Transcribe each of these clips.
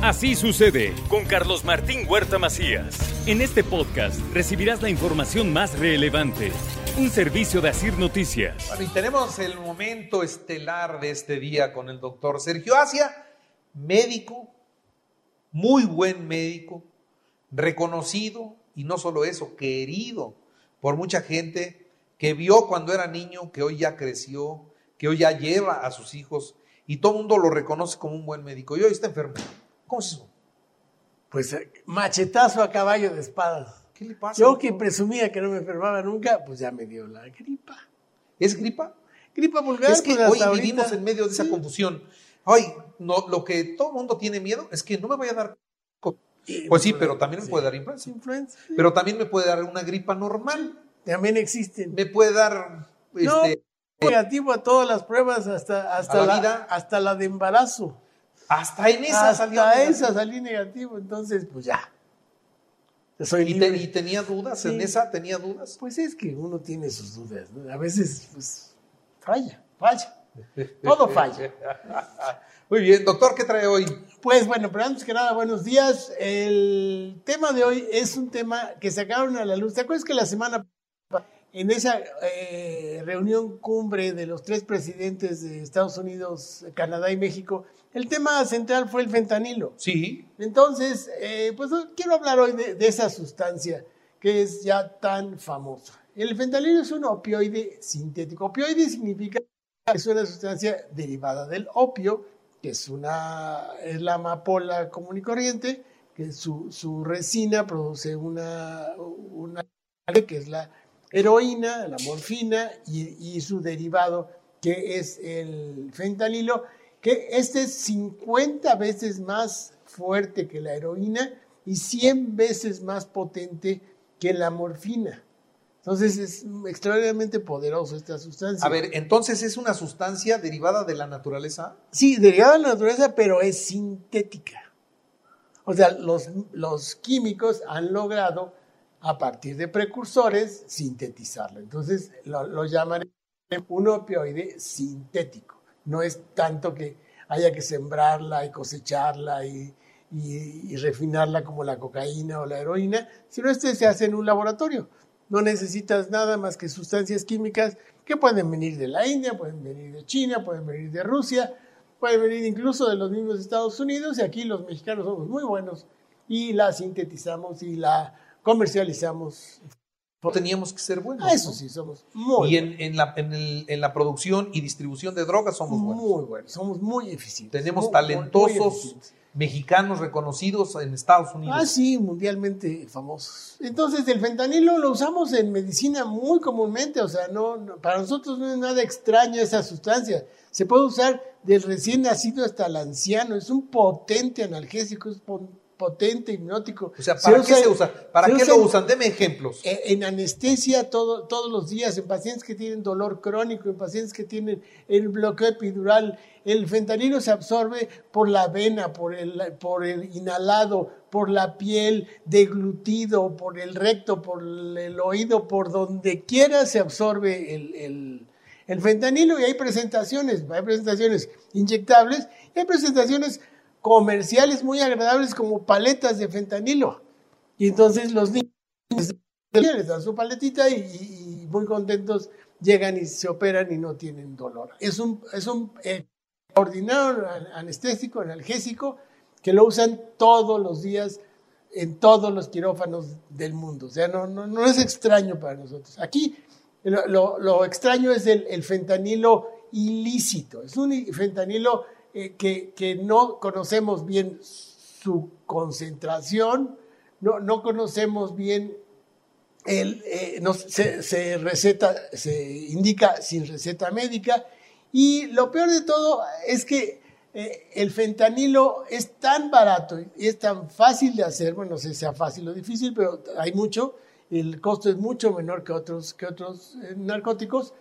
Así sucede con Carlos Martín Huerta Macías. En este podcast recibirás la información más relevante. Un servicio de Asir Noticias. Bueno, y tenemos el momento estelar de este día con el doctor Sergio Asia, médico, muy buen médico, reconocido y no solo eso, querido por mucha gente que vio cuando era niño, que hoy ya creció, que hoy ya lleva a sus hijos y todo el mundo lo reconoce como un buen médico y hoy está enfermo. ¿Cómo eso? Pues eh, machetazo a caballo de espadas. ¿Qué le pasa? Yo que presumía que no me enfermaba nunca, pues ya me dio la gripa. ¿Es gripa? Gripa vulgar. Es que pues, hoy vivimos en medio de esa Sí. confusión. Ay, no, lo que todo el mundo tiene miedo es que no me vaya a dar. Pues sí, pero también me puede dar influenza. Influenza. sí. Pero también me puede dar una gripa normal. También existen. Me puede dar. No, Este, negativo a todas las pruebas, hasta, hasta, ¿A la la, vida? hasta la de embarazo. Hasta en esa salió. negativo. esa salí negativo, entonces pues ya. Soy ¿Y, te- y tenía dudas en esa? ¿Tenía dudas? Pues es que uno tiene sus dudas, ¿no? A veces, pues, falla, falla. Todo falla. Muy bien, doctor, ¿qué trae hoy? Pues bueno, pero antes que nada, buenos días. El tema de hoy es un tema que sacaron a la luz. ¿Te acuerdas que la semana pasada, en esa eh, reunión cumbre de los tres presidentes de Estados Unidos, Canadá y México, el tema central fue el fentanilo? Sí. Entonces, eh, pues quiero hablar hoy de, de esa sustancia que es ya tan famosa. El fentanilo es un opioide sintético. Opioide significa que es una sustancia derivada del opio, que es, una, es la amapola común y corriente, que su, su resina produce una, una que es la heroína, la morfina y, y su derivado que es el fentanilo, que este es 50 veces más fuerte que la heroína y 100 veces más potente que la morfina. Entonces es extraordinariamente poderoso esta sustancia. A ver, entonces es una sustancia derivada de la naturaleza. Sí, derivada de la naturaleza, pero es sintética. O sea, los, los químicos han logrado, a partir de precursores, sintetizarlo. Entonces lo, llaman un opioide sintético. No es tanto que haya que sembrarla y cosecharla y, y- y refinarla como la cocaína o la heroína, sino este se hace en un laboratorio. No necesitas nada más que sustancias químicas que pueden venir de la India, pueden venir de China, pueden venir de Rusia, pueden venir incluso de los mismos Estados Unidos y aquí los mexicanos somos muy buenos y la sintetizamos y la comercializamos. No teníamos que ser buenos. A eso ¿no? sí, somos muy Y en, en la, en, el- en la producción y distribución de drogas somos buenos. Muy buenos, somos muy eficientes. Tenemos muy, talentosos eficientes. mexicanos reconocidos en Estados Unidos. Ah, sí, mundialmente famosos. Entonces, el fentanilo lo usamos en medicina muy comúnmente, o sea, no, no- para nosotros no es nada extraño esa sustancia. Se puede usar del recién nacido hasta el anciano, es un potente analgésico, es pon- potente hipnótico. O sea, ¿para qué usa- se usa? ¿Para se qué usa lo usan? Deme ejemplos. eh, en anestesia todo- todos los días, en pacientes que tienen dolor crónico, en pacientes que tienen el bloqueo epidural. El fentanilo se absorbe por la vena, por el, por el inhalado, por la piel, deglutido, por el recto, por el oído, por donde quiera se absorbe el, el- el fentanilo y hay presentaciones, hay presentaciones inyectables y hay presentaciones comerciales muy agradables como paletas de fentanilo. Y entonces los niños les dan su paletita y, muy contentos llegan y se operan y no tienen dolor. Es un, es un eh, extraordinario an- anestésico, analgésico, que lo usan todos los días en todos los quirófanos del mundo. O sea, no, no, no es extraño para nosotros. Aquí lo, lo- extraño es el, el fentanilo ilícito. Es un fentanilo eh, que, no conocemos bien su concentración, no, no conocemos bien el, eh, no, se, receta, se indica sin receta médica. Y lo peor de todo es que eh, el fentanilo es tan barato y es tan fácil de hacer, bueno, no sé si sea fácil o difícil, pero hay mucho, el costo es mucho menor que otros, que otros narcóticos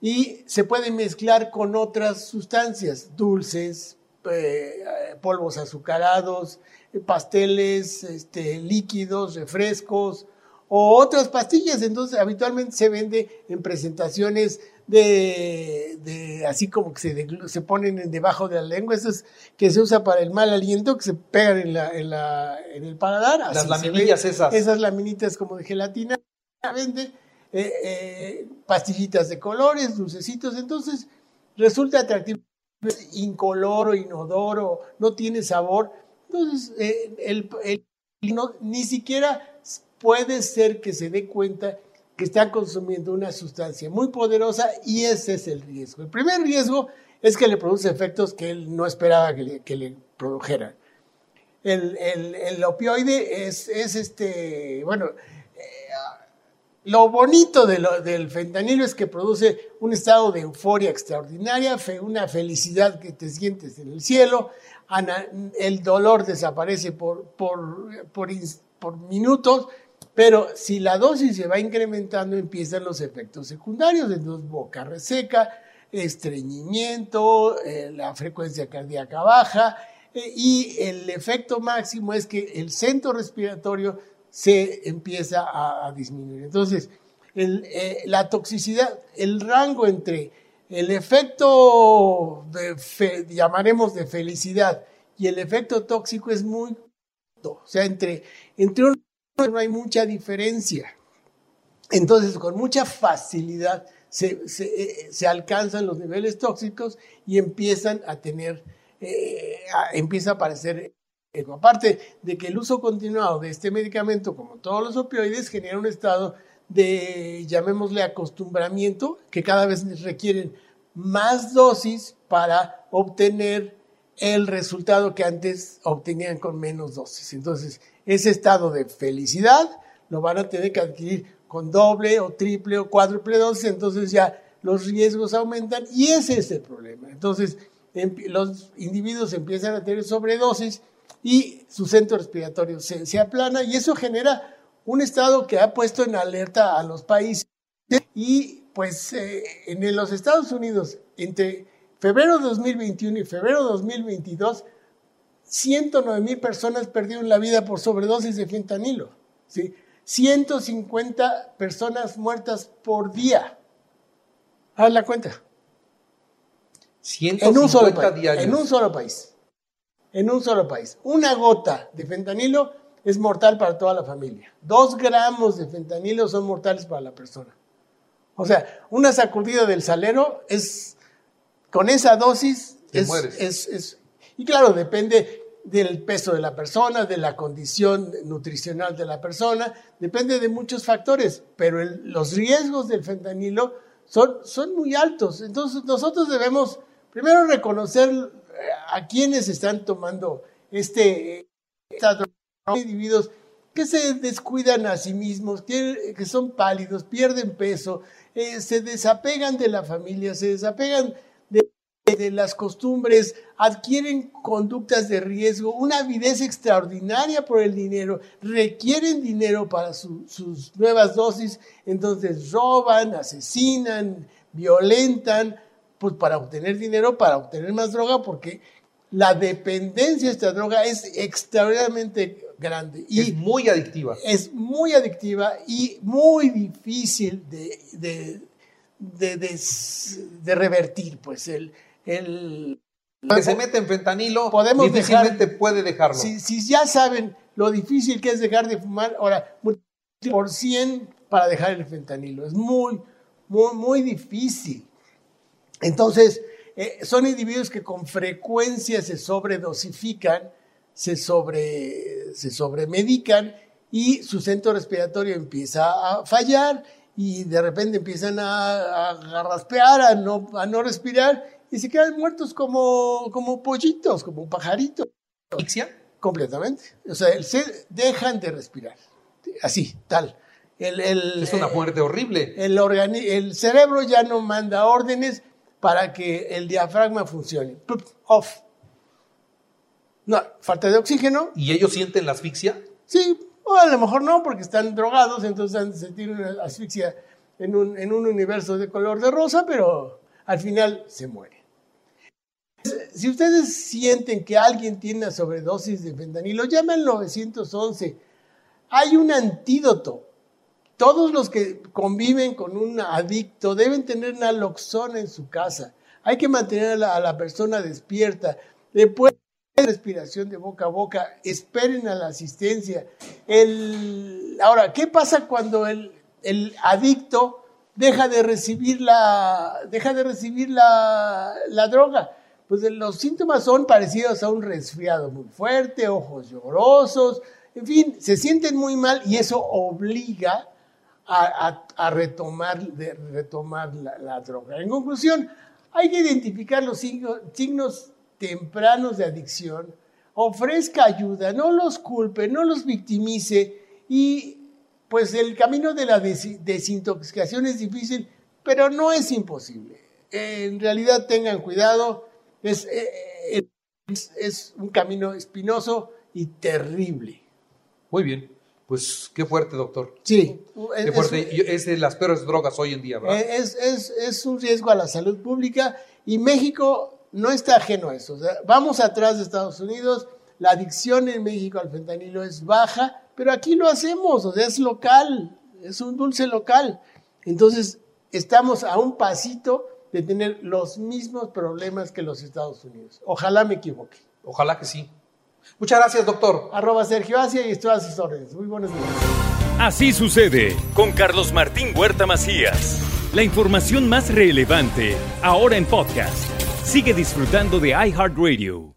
y se puede mezclar con otras sustancias, dulces, eh, eh, polvos azucarados, eh, pasteles, este, líquidos, refrescos o otras pastillas. Entonces, habitualmente se vende en presentaciones de, de así como que se, se ponen debajo de la lengua, eso es que se usa para el mal aliento, que se pegan en, la, en, la, en el paladar. Las laminillas esas. Esas laminitas como de gelatina, vende, eh, eh, pastillitas de colores, dulcecitos, entonces resulta atractivo, incoloro, inodoro, no tiene sabor, entonces eh, el, ni siquiera puede ser que se dé cuenta que está consumiendo una sustancia muy poderosa y ese es el riesgo. El primer riesgo es que le produce efectos que él no esperaba que le, que produjeran. El, el, el, opioide es, es este, bueno, lo bonito del fentanilo es que produce un estado de euforia extraordinaria, una felicidad que te sientes en el cielo, el dolor desaparece por minutos, pero si la dosis se va incrementando, empiezan los efectos secundarios, entonces boca reseca, estreñimiento, eh, la frecuencia cardíaca baja, eh, y el efecto máximo es que el centro respiratorio se empieza a, disminuir. Entonces, eh, la toxicidad, el rango entre el efecto, de llamaremos de felicidad, y el efecto tóxico es muy, o sea, entre, entre un no hay mucha diferencia. Entonces, con mucha facilidad se, se, eh, alcanzan los niveles tóxicos y empiezan a tener, eh, empieza a aparecer. Aparte de que el uso continuado de este medicamento, como todos los opioides, genera un estado de, llamémosle, acostumbramiento, que cada vez requieren más dosis para obtener el resultado que antes obtenían con menos dosis. Entonces, ese estado de felicidad lo van a tener que adquirir con doble o triple o cuádruple dosis, entonces ya los riesgos aumentan y ese es el problema. Entonces, los individuos empiezan a tener sobredosis y su centro respiratorio se, se aplana y eso genera un estado que ha puesto en alerta a los países. Y pues eh, en los Estados Unidos, entre febrero de 2021 y febrero de 2022, 109 mil personas perdieron la vida por sobredosis de fentanilo. ¿sí? 150 personas muertas por día. Haz la cuenta. 150 en un solo país, diarios. En un solo país. En un solo país. Una gota de fentanilo es mortal para toda la familia. Dos gramos de fentanilo son mortales para la persona. O sea, una sacudida del salero es, con esa dosis, es, es, es, y claro, depende del peso de la persona, de la condición nutricional de la persona, depende de muchos factores, pero el, los riesgos del fentanilo son, son muy altos. Entonces nosotros debemos primero reconocer a quienes están tomando este, individuos que se descuidan a sí mismos, que, son pálidos, pierden peso, eh, se desapegan de la familia, se desapegan de las costumbres, adquieren conductas de riesgo, una avidez extraordinaria por el dinero, requieren dinero para su, sus nuevas dosis, entonces roban, asesinan, violentan, pues para obtener dinero, para obtener más droga, porque la dependencia de esta droga es extraordinariamente grande. Y es muy adictiva. Es muy adictiva y muy difícil de, de, de, de, de revertir, pues el el que se mete en fentanilo podemos difícilmente puede dejarlo. Si, si, ya saben lo difícil que es dejar de fumar, ahora, por 100 para dejar el fentanilo. Es muy, muy, muy difícil. Entonces, eh, son individuos que con frecuencia se sobredosifican, se, sobre, se sobremedican y su centro respiratorio empieza a fallar y de repente empiezan a, a raspear, a no, a no respirar y se quedan muertos como, como pollitos, como pajaritos. ¿Asfixia? Completamente. O sea, se dejan de respirar. Así, tal. El, el, es una muerte horrible. El, el cerebro ya no manda órdenes para que el diafragma funcione. Off. No, falta de oxígeno. ¿Y ellos sienten la asfixia? Sí, o a lo mejor no, porque están drogados, entonces han de sentir una asfixia en un, en un universo de color de rosa, pero al final se muere. Si ustedes sienten que alguien tiene una sobredosis de fentanilo, llamen al 911. Hay un antídoto todos los que conviven con un adicto deben tener naloxona en su casa. Hay que mantener a la, a la persona despierta. Después respiración de boca a boca, esperen a la asistencia. El, ahora, ¿qué pasa cuando el, el adicto deja de recibir la, deja de recibir la, la droga? Pues los síntomas son parecidos a un resfriado muy fuerte, ojos llorosos, en fin, se sienten muy mal y eso obliga a, retomar, de, retomar la, droga. En conclusión, hay que identificar los signos, signos tempranos de adicción, ofrezca ayuda, no los culpe, no los victimice y pues el camino de la des desintoxicación es difícil, pero no es imposible. En realidad tengan cuidado, es, eh, eh, es un camino espinoso y terrible. Muy bien. Pues qué fuerte, doctor. Sí. Qué fuerte. Es, es, de las peores drogas hoy en día, ¿verdad? Es, es, es un riesgo a la salud pública y México no está ajeno a eso. O sea, vamos atrás de Estados Unidos, la adicción en México al fentanilo es baja, pero aquí lo hacemos, o sea, es local, es un dulce local. Entonces, estamos a un pasito de tener los mismos problemas que los Estados Unidos. Ojalá me equivoque. Ojalá que sí. Muchas gracias, doctor. Arroba Sergio Asia y estoy a sus órdenes. Muy buenos días. Así sucede con Carlos Martín Huerta Macías. La información más relevante, ahora en podcast. Sigue disfrutando de iHeartRadio.